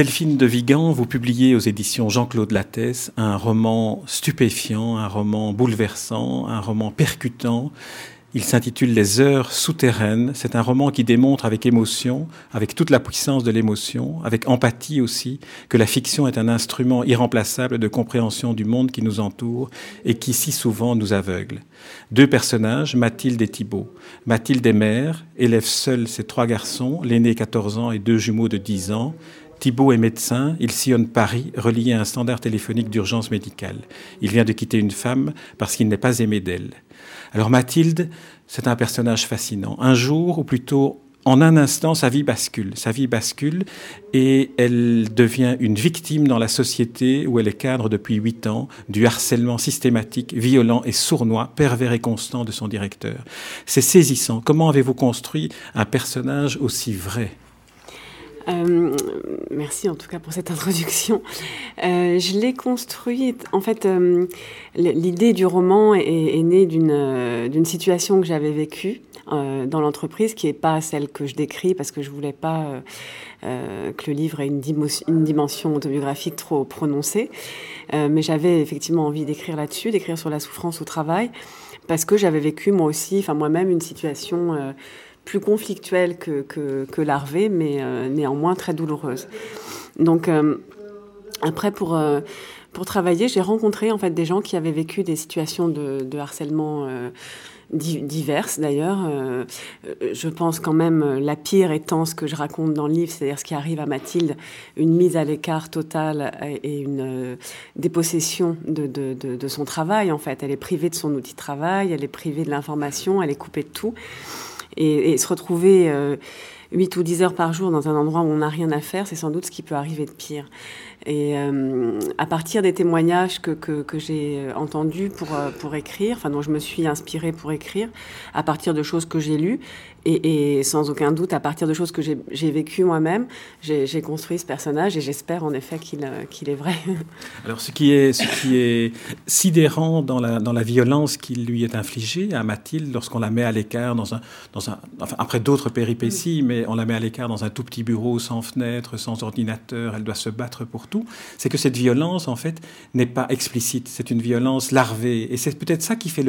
Delphine de Vigan, vous publiez aux éditions Jean-Claude Lattès un roman stupéfiant, un roman bouleversant, un roman percutant. Il s'intitule Les heures souterraines. C'est un roman qui démontre avec émotion, avec toute la puissance de l'émotion, avec empathie aussi, que la fiction est un instrument irremplaçable de compréhension du monde qui nous entoure et qui si souvent nous aveugle. Deux personnages, Mathilde et Thibault. Mathilde est mère, élève seule ses trois garçons, l'aîné 14 ans et deux jumeaux de 10 ans. Thibault est médecin, il sillonne Paris, relié à un standard téléphonique d'urgence médicale. Il vient de quitter une femme parce qu'il n'est pas aimé d'elle. Alors Mathilde, c'est un personnage fascinant. Un jour, ou plutôt en un instant, sa vie bascule. Sa vie bascule et elle devient une victime dans la société où elle est cadre depuis huit ans du harcèlement systématique, violent et sournois, pervers et constant de son directeur. C'est saisissant. Comment avez-vous construit un personnage aussi vrai? Euh, merci en tout cas pour cette introduction. Euh, je l'ai construit. En fait, euh, l'idée du roman est, née d'une situation que j'avais vécue dans l'entreprise, qui n'est pas celle que je décris parce que je voulais pas que le livre ait une, une, dimension autobiographique trop prononcée. mais j'avais effectivement envie d'écrire là-dessus, d'écrire sur la souffrance au travail, parce que j'avais vécu moi aussi, enfin moi-même, une situation plus conflictuelle que, que, larvée, mais euh, néanmoins très douloureuse. Donc, euh, après, pour, euh, pour travailler, j'ai rencontré en fait des gens qui avaient vécu des situations de, harcèlement diverses d'ailleurs. je pense quand même la pire étant ce que je raconte dans le livre, c'est-à-dire ce qui arrive à Mathilde, une mise à l'écart totale et une dépossession de, de, son travail en fait. Elle est privée de son outil de travail, elle est privée de l'information, elle est coupée de tout et, se retrouver euh, 8 ou 10 heures par jour dans un endroit où on n'a rien à faire, c'est sans doute ce qui peut arriver de pire. Et euh, à partir des témoignages que, que, que j'ai euh, entendus pour, euh, pour écrire, enfin dont je me suis inspirée pour écrire, à partir de choses que j'ai lues, et, et, sans aucun doute, à partir de choses que j'ai vécues moi-même, j'ai construit ce personnage et j'espère en effet qu'il qu'il est vrai. Alors ce qui est, ce qui est sidérant dans la, dans la violence qui lui est infligée à Mathilde lorsqu'on la met à l'écart dans un, dans un, enfin, après d'autres péripéties, mm. On la met à l'écart dans un tout petit bureau sans fenêtre, sans ordinateur, elle doit se battre pour tout, c'est que cette violence, en fait, n'est pas explicite. C'est une violence larvée. Et c'est peut-être ça qui fait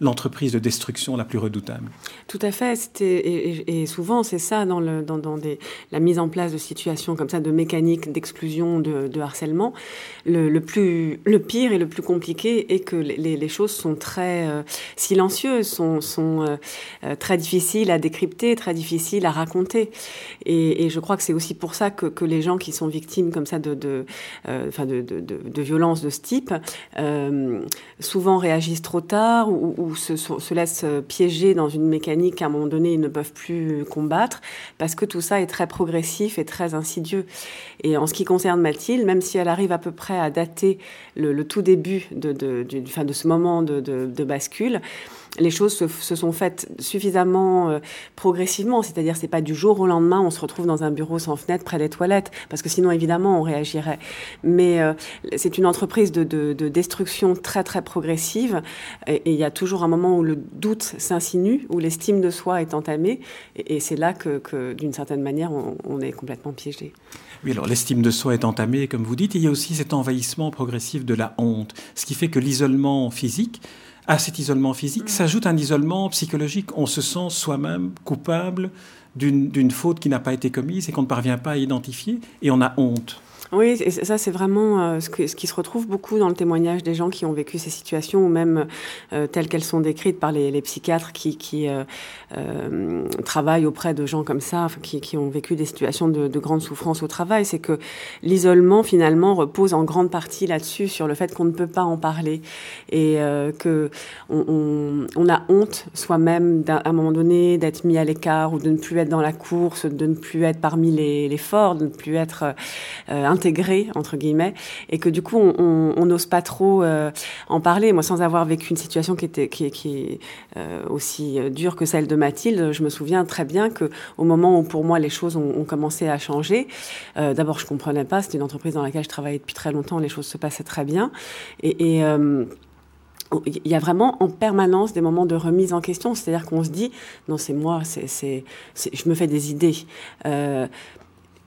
l'entreprise de destruction la plus redoutable. Tout à fait. Et, et, souvent, c'est ça dans, le, dans, des, la mise en place de situations comme ça, de mécaniques d'exclusion, de, harcèlement. Le, plus, le pire et le plus compliqué est que les, choses sont très euh, silencieuses, sont, sont euh, euh, très difficiles à décrypter, très difficiles à raconter. Et, je crois que c'est aussi pour ça que, les gens qui sont victimes comme ça de, de, euh, de, violences de ce type, euh, souvent réagissent trop tard ou, se, se, laissent piéger dans une mécanique qu'à un moment donné ils ne peuvent plus combattre, parce que tout ça est très progressif et très insidieux. Et en ce qui concerne Mathilde, même si elle arrive à peu près à dater le, tout début de, ce moment de bascule, les choses se, sont faites suffisamment euh, progressivement, c'est-à-dire c'est pas du jour au lendemain on se retrouve dans un bureau sans fenêtre près des toilettes, parce que sinon évidemment on réagirait. Mais euh, c'est une entreprise de, de, de, destruction très très progressive, et il y a toujours un moment où le doute s'insinue, où l'estime de soi est entamée, et, c'est là que, que d'une certaine manière on, on est complètement piégé. Oui, alors l'estime de soi est entamée, comme vous dites, et il y a aussi cet envahissement progressif de la honte, ce qui fait que l'isolement physique à cet isolement physique s'ajoute un isolement psychologique. On se sent soi-même coupable d'une faute qui n'a pas été commise et qu'on ne parvient pas à identifier et on a honte. Oui, et ça c'est vraiment euh, ce, qui se retrouve beaucoup dans le témoignage des gens qui ont vécu ces situations, ou même euh, telles qu'elles sont décrites par les, psychiatres qui, qui euh, travaillent auprès de gens comme ça, qui, qui ont vécu des situations de, de grande souffrance au travail. C'est que l'isolement finalement repose en grande partie là-dessus, sur le fait qu'on ne peut pas en parler et que on, on, a honte soi-même à un moment donné d'être mis à l'écart ou de ne plus être dans la course, de ne plus être parmi les, forts, de ne plus être euh, intégré entre guillemets et que du coup on n'ose pas trop euh, en parler. Moi, sans avoir vécu une situation qui était qui, qui est euh, aussi dure que celle de Mathilde, je me souviens très bien que au moment où pour moi les choses ont, commencé à changer, d'abord je comprenais pas. C'était une entreprise dans laquelle je travaillais depuis très longtemps. Les choses se passaient très bien et, il y a vraiment en permanence des moments de remise en question, c'est-à-dire qu'on se dit non c'est moi, c'est, je me fais des idées. Euh,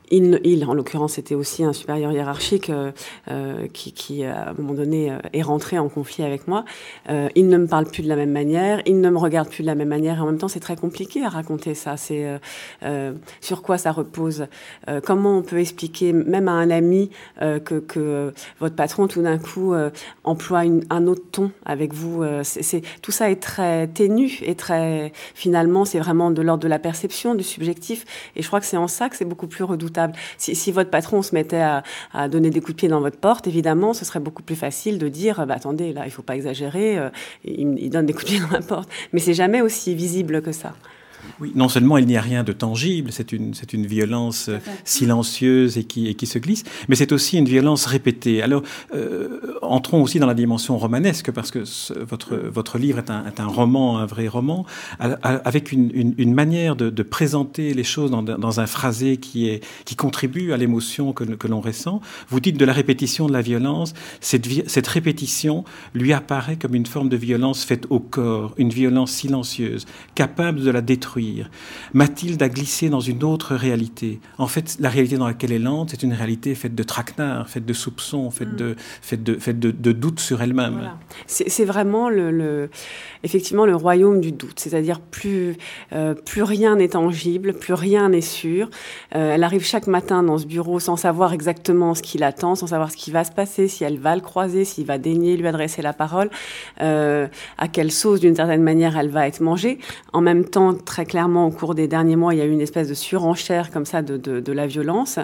il, il en l'occurrence, c'était aussi un supérieur hiérarchique qui, qui, à un moment donné, est rentré en conflit avec moi. il ne me parle plus de la même manière, il ne me regarde plus de la même manière, et en même temps, c'est très compliqué à raconter ça. C'est sur quoi ça repose Comment on peut expliquer, même à un ami, que, que votre patron, tout d'un coup, emploie une, un autre ton avec vous c'est tout ça est très ténu et très finalement c'est vraiment de l'ordre de la perception, du subjectif. Et je crois que c'est en ça que c'est beaucoup plus redoutable. Si, votre patron se mettait à, donner des coups de pied dans votre porte, évidemment, ce serait beaucoup plus facile de dire bah, attendez là il faut pas exagérer, euh, il, il donne des coups de pied dans ma porte. Mais c'est jamais aussi visible que ça. Oui, non seulement il n'y a rien de tangible, c'est une, c'est une violence euh, silencieuse et qui, et qui se glisse, mais c'est aussi une violence répétée. Alors, euh, entrons aussi dans la dimension romanesque, parce que votre, votre livre est un, est un, roman, un vrai roman, avec une, une, une manière de, de, présenter les choses dans, dans, un phrasé qui, est, qui contribue à l'émotion que, que l'on ressent. Vous dites de la répétition de la violence, cette, cette répétition lui apparaît comme une forme de violence faite au corps, une violence silencieuse, capable de la détruire Mathilde a glissé dans une autre réalité. En fait, la réalité dans laquelle elle entre, c'est une réalité faite de traquenards, faite de soupçons, faite, mm. de, faite, de, faite de, de doutes sur elle-même. Voilà. C'est vraiment le, le, effectivement le royaume du doute, c'est-à-dire plus, euh, plus rien n'est tangible, plus rien n'est sûr. Euh, elle arrive chaque matin dans ce bureau sans savoir exactement ce qui l'attend, sans savoir ce qui va se passer, si elle va le croiser, s'il va daigner lui adresser la parole, euh, à quelle sauce d'une certaine manière elle va être mangée. En même temps, très clairement, au cours des derniers mois, il y a eu une espèce de surenchère comme ça de, la violence.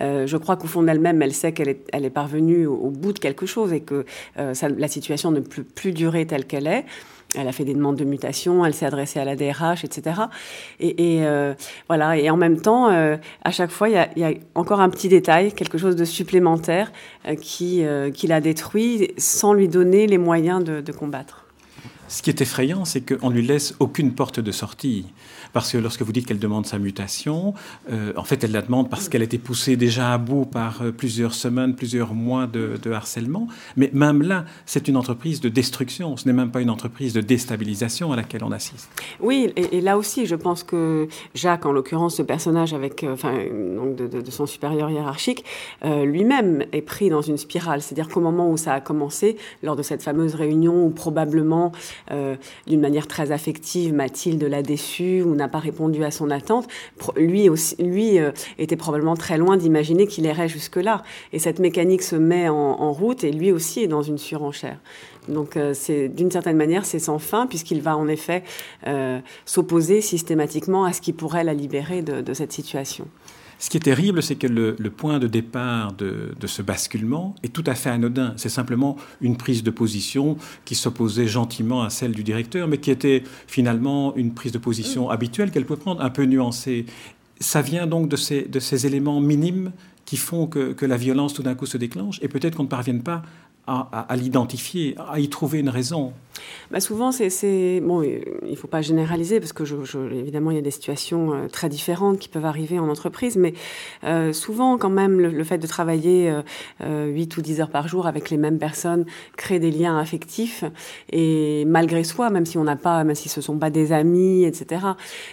Euh, je crois qu'au fond d'elle-même, elle sait qu'elle est, parvenue au, bout de quelque chose et que euh, la situation ne peut plus durer telle qu'elle est. Elle a fait des demandes de mutation, elle s'est adressée à la DRH, etc. Et, euh, voilà. Et en même temps, à chaque fois, il y, a, encore un petit détail, quelque chose de supplémentaire qui, la détruit sans lui donner les moyens de combattre. Ce qui est effrayant, c'est qu'on ne lui laisse aucune porte de sortie. Parce que lorsque vous dites qu'elle demande sa mutation, euh, en fait, elle la demande parce qu'elle a été poussée déjà à bout par euh, plusieurs semaines, plusieurs mois de, harcèlement. Mais même là, c'est une entreprise de destruction. Ce n'est même pas une entreprise de déstabilisation à laquelle on assiste. Oui, et, là aussi, je pense que Jacques, en l'occurrence, ce personnage avec, euh, enfin, donc de, son supérieur hiérarchique, lui-même est pris dans une spirale. C'est-à-dire qu'au moment où ça a commencé, lors de cette fameuse réunion où probablement, d'une manière très affective, Mathilde l'a déçu ou n'a n'a pas répondu à son attente, lui, aussi, lui euh, était probablement très loin d'imaginer qu'il irait jusque-là. Et cette mécanique se met en, route et lui aussi est dans une surenchère. Donc euh, c'est d'une certaine manière c'est sans fin puisqu'il va en effet euh, s'opposer systématiquement à ce qui pourrait la libérer de cette situation. Ce qui est terrible, c'est que le, le, point de départ de, de, ce basculement est tout à fait anodin. C'est simplement une prise de position qui s'opposait gentiment à celle du directeur, mais qui était finalement une prise de position habituelle qu'elle peut prendre, un peu nuancée. Ça vient donc de ces, de ces éléments minimes qui font que, que la violence tout d'un coup se déclenche, et peut-être qu'on ne parvienne pas à, à, à l'identifier, à y trouver une raison bah Souvent, c'est bon, il ne faut pas généraliser parce que évidemment, il y a des situations euh, très différentes qui peuvent arriver en entreprise, mais euh, souvent, quand même, le, fait de travailler euh, 8 ou 10 heures par jour avec les mêmes personnes crée des liens affectifs et malgré soi, même si on n'a pas, même si ce sont pas des amis, etc.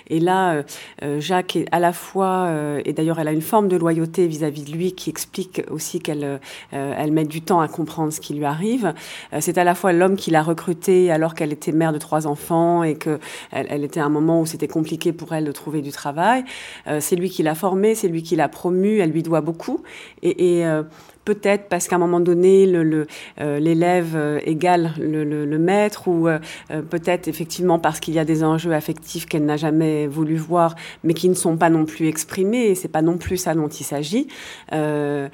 Et là, euh, euh, Jacques est à la fois, euh, et d'ailleurs, elle a une forme de loyauté vis-à-vis -vis de lui qui explique aussi qu'elle elle met du temps à comprendre ce qui lui arrive. c'est à la fois l'homme qui l'a recruté alors qu'elle était mère de trois enfants et que elle, était à un moment où c'était compliqué pour elle de trouver du travail. Euh, c'est lui qui l'a formée, c'est lui qui l'a promue, elle lui doit beaucoup. Et, euh, peut-être parce qu'à un moment donné, l'élève le, le, euh, égale le, maître, ou euh, peut-être effectivement parce qu'il y a des enjeux affectifs qu'elle n'a jamais voulu voir, mais qui ne sont pas non plus exprimés, et c'est pas non plus ça dont il s'agit. Euh,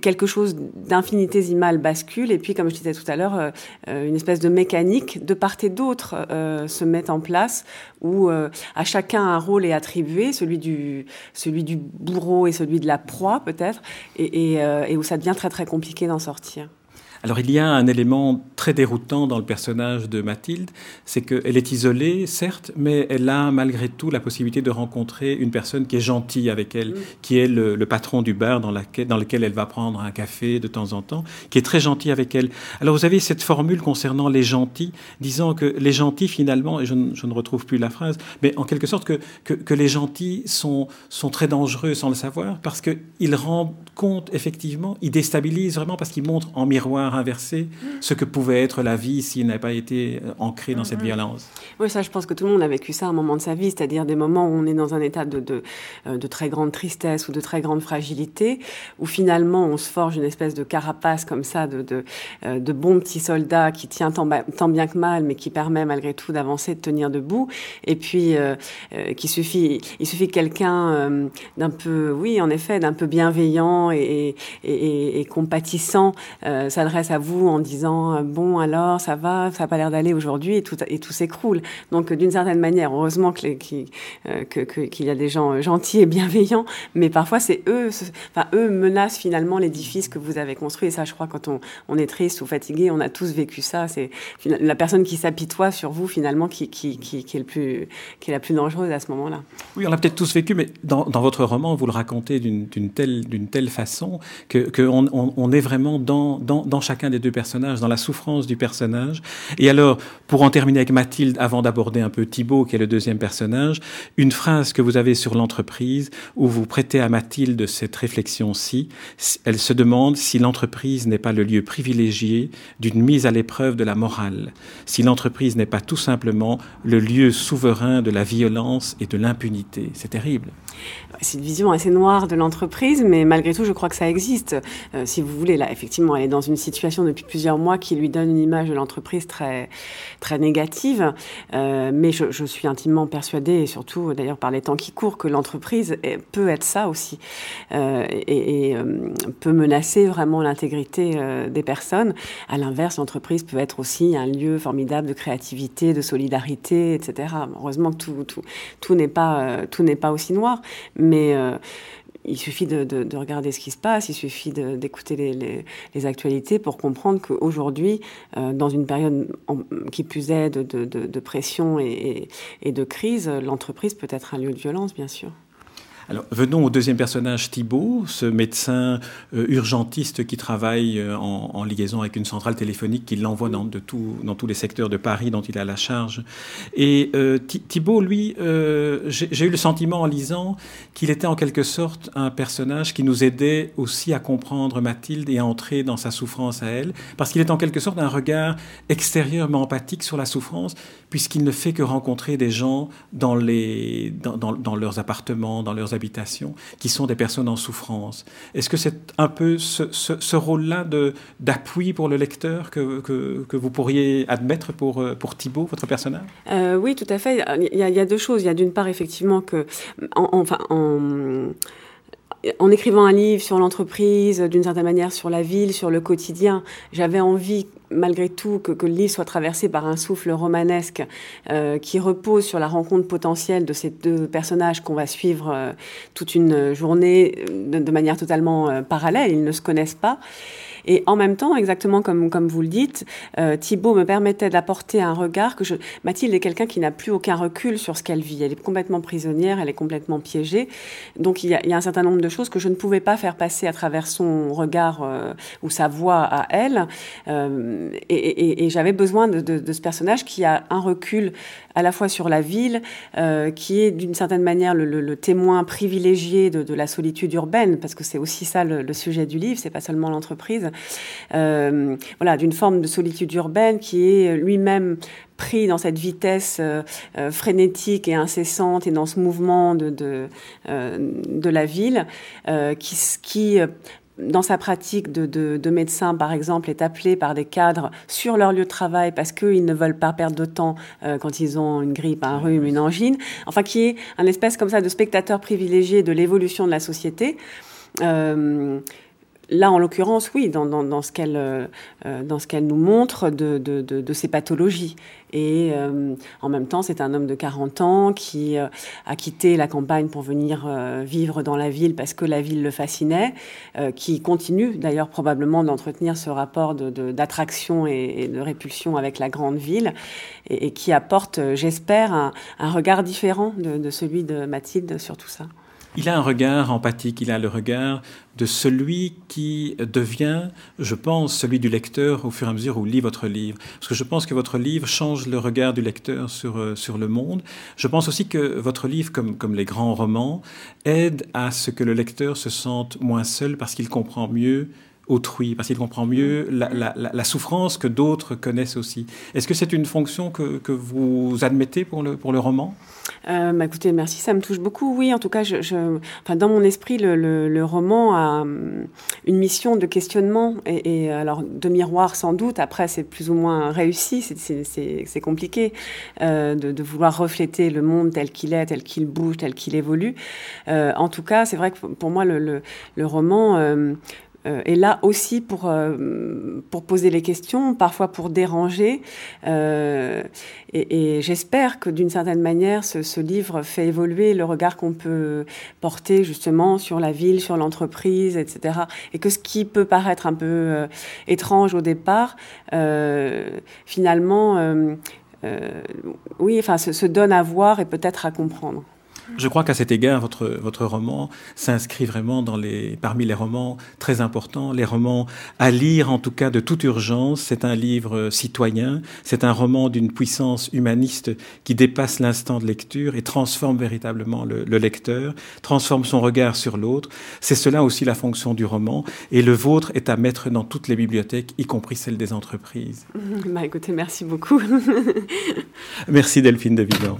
quelque chose d'infinitésimal bascule. Et puis comme je disais tout à l'heure euh, une espèce de mécanique de part et d'autre euh, se met en place où euh, à chacun un rôle est attribué celui du celui du bourreau et celui de la proie peut-être et, et, et, où ça devient très très compliqué d'en sortir Alors il y a un élément très déroutant dans le personnage de Mathilde, c'est qu'elle est isolée, certes, mais elle a malgré tout la possibilité de rencontrer une personne qui est gentille avec elle, mm. qui est le, patron du bar dans, dans lequel elle va prendre un café de temps en temps, qui est très gentil avec elle. Alors vous avez cette formule concernant les gentils, disant que les gentils finalement, et je, ne retrouve plus la phrase, mais en quelque sorte que, que, les gentils sont, sont très dangereux sans le savoir, parce qu'ils rendent compte effectivement, ils déstabilisent vraiment parce qu'ils montrent en miroir inverser ce que pouvait être la vie s'il n'avait pas été euh, ancré dans cette mm-hmm. violence. Oui, ça, je pense que tout le monde a vécu ça à un moment de sa vie, c'est-à-dire des moments où on est dans un état de, de, euh, de, très grande tristesse ou de très grande fragilité, où finalement on se forge une espèce de carapace comme ça, de, de, euh, de bons petits soldats qui tient tant, tant, bien que mal, mais qui permet malgré tout d'avancer, de tenir debout, et puis euh, qu'il suffit, il suffit quelqu'un d'un peu, oui, en effet, d'un peu bienveillant et, et, et compatissant s'adresse à vous en disant euh, bon alors ça va, ça n'a pas l'air d'aller aujourd'hui et tout et tout s'écroule. Donc d'une certaine manière, heureusement qu'il euh, que, qu'il y a des gens gentils et bienveillants, mais parfois c'est eux, enfin eux menacent finalement l'édifice que vous avez construit. Et ça, je crois, quand on, on est triste ou fatigué, on a tous vécu ça. C'est la personne qui s'apitoie sur vous finalement qui, qui, qui, est le plus, qui est la plus dangereuse à ce moment-là. Oui, on l'a peut-être tous vécu, mais dans, dans, votre roman, vous le racontez d'une telle, d'une telle façon que, que on, on, est vraiment dans, dans, dans chacun des deux personnages, dans la souffrance du personnage. Et alors, pour en terminer avec Mathilde, avant d'aborder un peu Thibault, qui est le deuxième personnage, une phrase que vous avez sur l'entreprise, où vous prêtez à Mathilde cette réflexion-ci. Elle se demande si l'entreprise n'est pas le lieu privilégié d'une mise à l'épreuve de la morale, si l'entreprise n'est pas tout simplement le lieu souverain de la violence et de l'impunité. C'est terrible. C'est une vision assez noire de l'entreprise, mais malgré tout, je crois que ça existe. Euh, si vous voulez, là, effectivement, elle est dans une situation depuis plusieurs mois qui lui donne une image de l'entreprise très, très négative. Euh, mais je, suis intimement persuadée, et surtout d'ailleurs par les temps qui courent, que l'entreprise peut être ça aussi, euh, et, peut menacer vraiment l'intégrité des personnes. À l'inverse, l'entreprise peut être aussi un lieu formidable de créativité, de solidarité, etc. Heureusement que tout n'est pas, tout n'est pas aussi noir. Mais euh, il suffit de, regarder ce qui se passe, il suffit d'écouter les, actualités pour comprendre qu'aujourd'hui, euh, dans une période qui plus est de, pression et de crise, l'entreprise peut être un lieu de violence, bien sûr. Alors, venons au deuxième personnage, Thibault, ce médecin euh, urgentiste qui travaille euh, en, liaison avec une centrale téléphonique qui l'envoie dans, tous les secteurs de Paris dont il a la charge. Et euh, Thibault, lui, j'ai eu le sentiment en lisant qu'il était en quelque sorte un personnage qui nous aidait aussi à comprendre Mathilde et à entrer dans sa souffrance à elle, parce qu'il est en quelque sorte un regard extérieurement empathique sur la souffrance, puisqu'il ne fait que rencontrer des gens dans, dans leurs appartements, dans leurs habitations, qui sont des personnes en souffrance. Est-ce que c'est un peu ce, rôle-là d'appui pour le lecteur que, que, vous pourriez admettre pour, euh, pour Thibault, votre personnage? Euh, Oui, tout à fait. Il y, a, il y a deux choses. Il y a d'une part, effectivement, que, enfin, en en écrivant un livre sur l'entreprise, d'une certaine manière sur la ville, sur le quotidien, j'avais envie malgré tout que, le livre soit traversé par un souffle romanesque euh, qui repose sur la rencontre potentielle de ces deux personnages qu'on va suivre euh, toute une journée de, de manière totalement euh, parallèle. Ils ne se connaissent pas. Et en même temps, exactement comme, comme vous le dites, euh, Thibault me permettait d'apporter un regard que je... Mathilde est quelqu'un qui n'a plus aucun recul sur ce qu'elle vit. Elle est complètement prisonnière, elle est complètement piégée. Donc il y, a, il y a un certain nombre de choses que je ne pouvais pas faire passer à travers son regard euh, ou sa voix à elle. Euh, et, et, et j'avais besoin de, de, de, ce personnage qui a un recul à la fois sur la ville, euh, qui est d'une certaine manière le, témoin privilégié de, la solitude urbaine, parce que c'est aussi ça le, sujet du livre, c'est pas seulement l'entreprise. Euh, voilà, d'une forme de solitude urbaine qui est lui-même pris dans cette vitesse euh, frénétique et incessante et dans ce mouvement de, de la ville qui, qui dans sa pratique de, de, de, médecin, par exemple, est appelé par des cadres sur leur lieu de travail parce qu'ils ne veulent pas perdre de temps quand ils ont une grippe, un rhume, une angine. Enfin, qui est un espèce comme ça de spectateur privilégié de l'évolution de la société. Euh, là, en l'occurrence, oui, dans, dans, dans ce qu'elle euh, dans ce qu'elle nous montre de, ces pathologies. Et euh, en même temps, c'est un homme de 40 ans qui euh, a quitté la campagne pour venir vivre dans la ville parce que la ville le fascinait, qui continue d'ailleurs probablement d'entretenir ce rapport d'attraction et, de répulsion avec la grande ville, et, qui apporte, j'espère, un, un, regard différent de celui de Mathilde sur tout ça. Il a un regard empathique, il a le regard de celui qui devient, je pense, celui du lecteur au fur et à mesure où lit votre livre. Parce que je pense que votre livre change le regard du lecteur sur, euh, sur le monde. Je pense aussi que votre livre, comme, comme les grands romans, aide à ce que le lecteur se sente moins seul parce qu'il comprend mieux autrui, parce qu'il comprend mieux la, la, la souffrance que d'autres connaissent aussi. Est-ce que c'est une fonction que, que, vous admettez pour le, pour le roman? Euh, bah écoutez, merci, ça me touche beaucoup. Oui, en tout cas, je, je enfin, dans mon esprit, le, le, le, roman a hum, une mission de questionnement et, et alors de miroir sans doute. Après, c'est plus ou moins réussi, c'est compliqué euh, de, de, vouloir refléter le monde tel qu'il est, tel qu'il bouge, tel qu'il évolue. Euh, en tout cas, c'est vrai que pour moi, le, le, le roman euh, est là aussi pour, euh, pour poser les questions, parfois pour déranger. Euh, et, j'espère que d'une certaine manière, ce, livre fait évoluer le regard qu'on peut porter justement sur la ville, sur l'entreprise, etc. Et que ce qui peut paraître un peu euh, étrange au départ, finalement, oui, enfin, se donne à voir et peut-être à comprendre. Je crois qu'à cet égard, votre, votre roman s'inscrit vraiment dans les, parmi les romans très importants, les romans à lire en tout cas de toute urgence. C'est un livre citoyen, c'est un roman d'une puissance humaniste qui dépasse l'instant de lecture et transforme véritablement le, le lecteur, transforme son regard sur l'autre. C'est cela aussi la fonction du roman et le vôtre est à mettre dans toutes les bibliothèques, y compris celles des entreprises. Bah écoutez, merci beaucoup. merci Delphine de Vigan.